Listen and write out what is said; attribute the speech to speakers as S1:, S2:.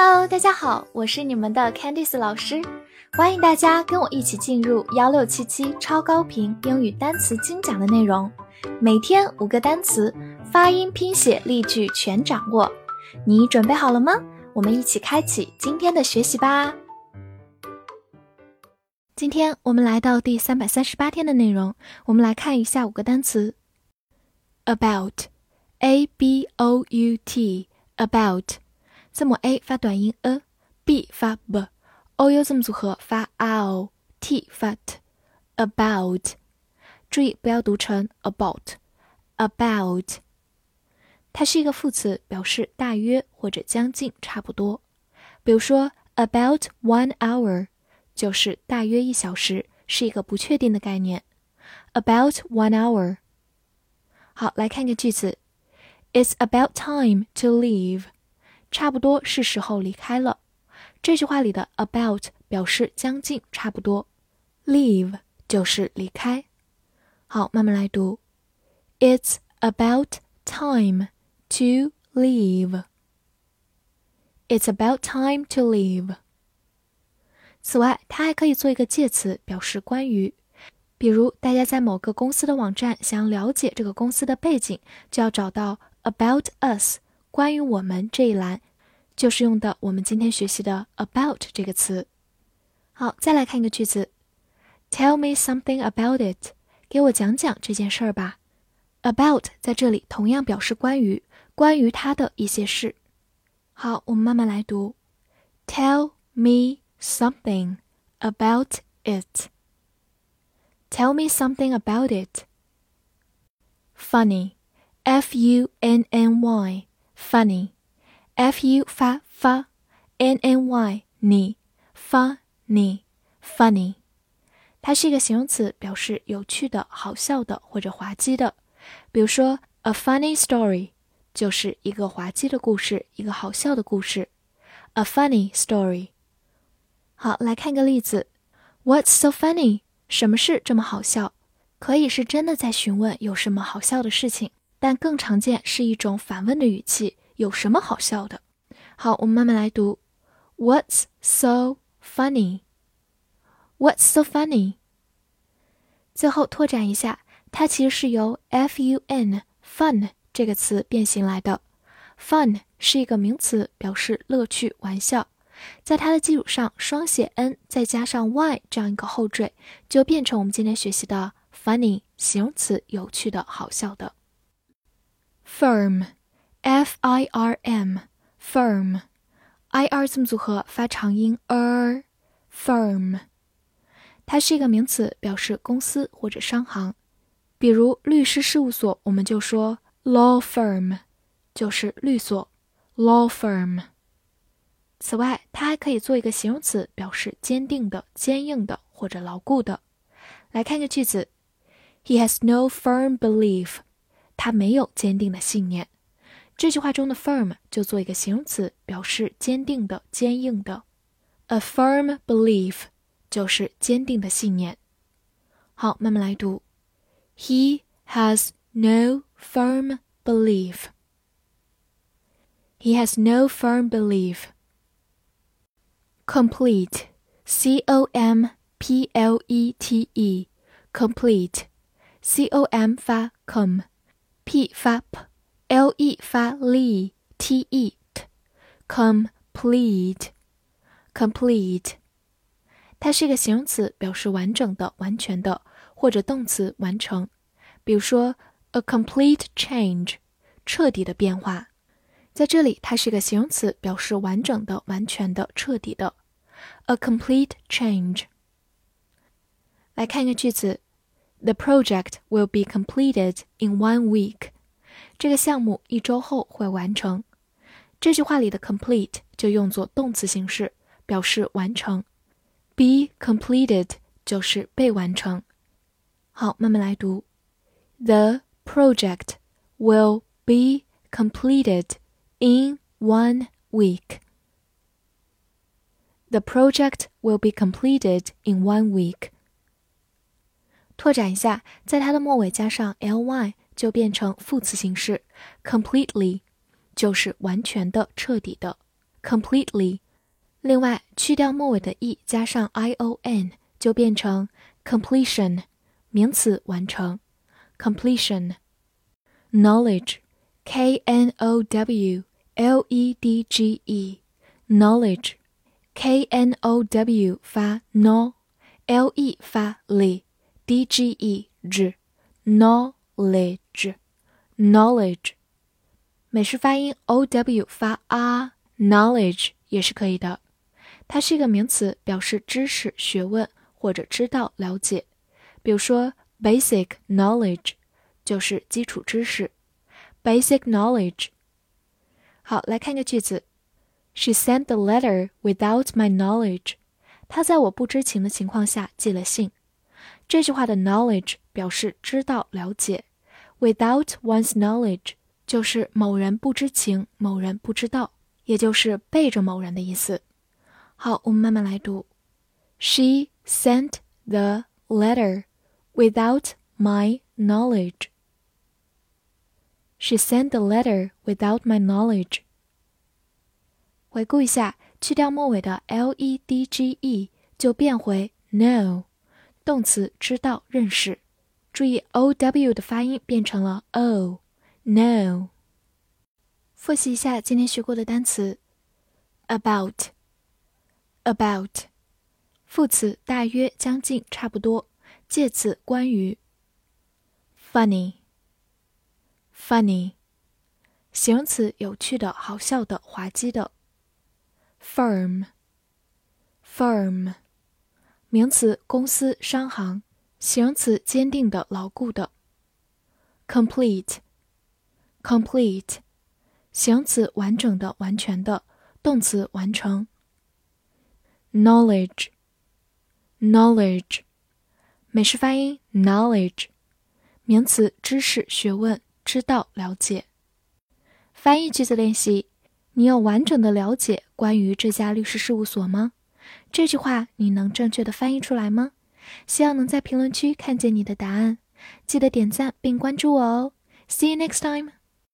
S1: Hello，大家好，我是你们的 Candice 老师，欢迎大家跟我一起进入幺六七七超高频英语单词精讲的内容，每天五个单词，发音、拼写、例句全掌握，你准备好了吗？我们一起开启今天的学习吧。今天我们来到第三百三十八天的内容，我们来看一下五个单词：about，a b o u t，about。字母 a 发短音 a，b 发 b，o u 字母组合发 ao，t 发 t，about，注意不要读成 about，about，它是一个副词，表示大约或者将近、差不多。比如说 about one hour 就是大约一小时，是一个不确定的概念。about one hour。好，来看个句子，It's about time to leave。差不多是时候离开了。这句话里的 about 表示将近、差不多，leave 就是离开。好，慢慢来读。It's about time to leave. It's about time to leave. 此外，它还可以做一个介词，表示关于。比如，大家在某个公司的网站想了解这个公司的背景，就要找到 about us。关于我们这一栏，就是用的我们今天学习的 about 这个词。好，再来看一个句子，Tell me something about it，给我讲讲这件事儿吧。about 在这里同样表示关于，关于它的一些事。好，我们慢慢来读，Tell me something about it。Tell me something about it. Funny, F-U-N-N-Y funny, Funny，F U 发发，n n y 你发你 funny，它是一个形容词，表示有趣的、好笑的或者滑稽的。比如说，a funny story 就是一个滑稽的故事，一个好笑的故事。a funny story。好，来看个例子，What's so funny？什么事这么好笑？可以是真的在询问有什么好笑的事情。但更常见是一种反问的语气，有什么好笑的？好，我们慢慢来读。What's so funny? What's so funny? 最后拓展一下，它其实是由 fun fun 这个词变形来的。fun 是一个名词，表示乐趣、玩笑。在它的基础上，双写 n 再加上 y 这样一个后缀，就变成我们今天学习的 funny 形容词，有趣的、好笑的。Firm, f i r m, firm, i r 字母组合发长音 er, firm。它是一个名词，表示公司或者商行。比如律师事务所，我们就说 law firm，就是律所 law firm。此外，它还可以做一个形容词，表示坚定的、坚硬的或者牢固的。来看个句子：He has no firm belief 他没有坚定的信念。这句话中的 firm 就做一个形容词，表示坚定的、坚硬的。A firm belief 就是坚定的信念。好，慢慢来读。He has no firm belief. He has no firm belief. Complete, C O M P L E T E, complete, C O M 发 com。 P 发 p，l e 发 l，t e t，complete，complete，它是一个形容词，表示完整的、完全的，或者动词完成。比如说，a complete change，彻底的变化。在这里，它是一个形容词，表示完整的、完全的、彻底的。a complete change。来看一个句子。The project will be completed in one week。这个项目一周后会完成。这句话里的 complete 就用作动词形式，表示完成。Be completed 就是被完成。好，慢慢来读。The project will be completed in one week. The project will be completed in one week. 拓展一下，在它的末尾加上 ly 就变成副词形式，completely 就是完全的、彻底的 completely。另外，去掉末尾的 e，加上 i o n，就变成 completion，名词，完成。completion。knowledge，k n o w l e d g e，knowledge，k n o w 发 no，l e 发 le D G E 日，knowledge，knowledge。美式发音 o w 发 a，knowledge 也是可以的。它是一个名词，表示知识、学问或者知道、了解。比如说，basic knowledge 就是基础知识。basic knowledge。好，来看一个句子：She sent the letter without my knowledge。她在我不知情的情况下寄了信。这句话的 knowledge 表示知道、了解，without one's knowledge 就是某人不知情，某人不知道，也就是背着某人的意思。好，我们慢慢来读。She sent the letter without my knowledge. She sent the letter without my knowledge. 回顾一下，去掉末尾的 l e d g e 就变回 know， 动词知道、认识。注意 o w 的发音变成了 o，know。复习一下今天学过的单词：about。about，副词大约、将近、差不多；介词关于。funny，funny，形容词有趣的、好笑的、滑稽的。firm，firm，名词公司、商行；形容词坚定的、牢固的。complete，complete，形容词完整的、完全的；动词完成。knowledge，knowledge，美式发音 knowledge，名词知识、学问、知道、了解。翻译句子练习：你有完整的了解关于这家律师事务所吗？这句话你能正确的翻译出来吗？希望能在评论区看见你的答案。记得点赞并关注我哦。See you next time.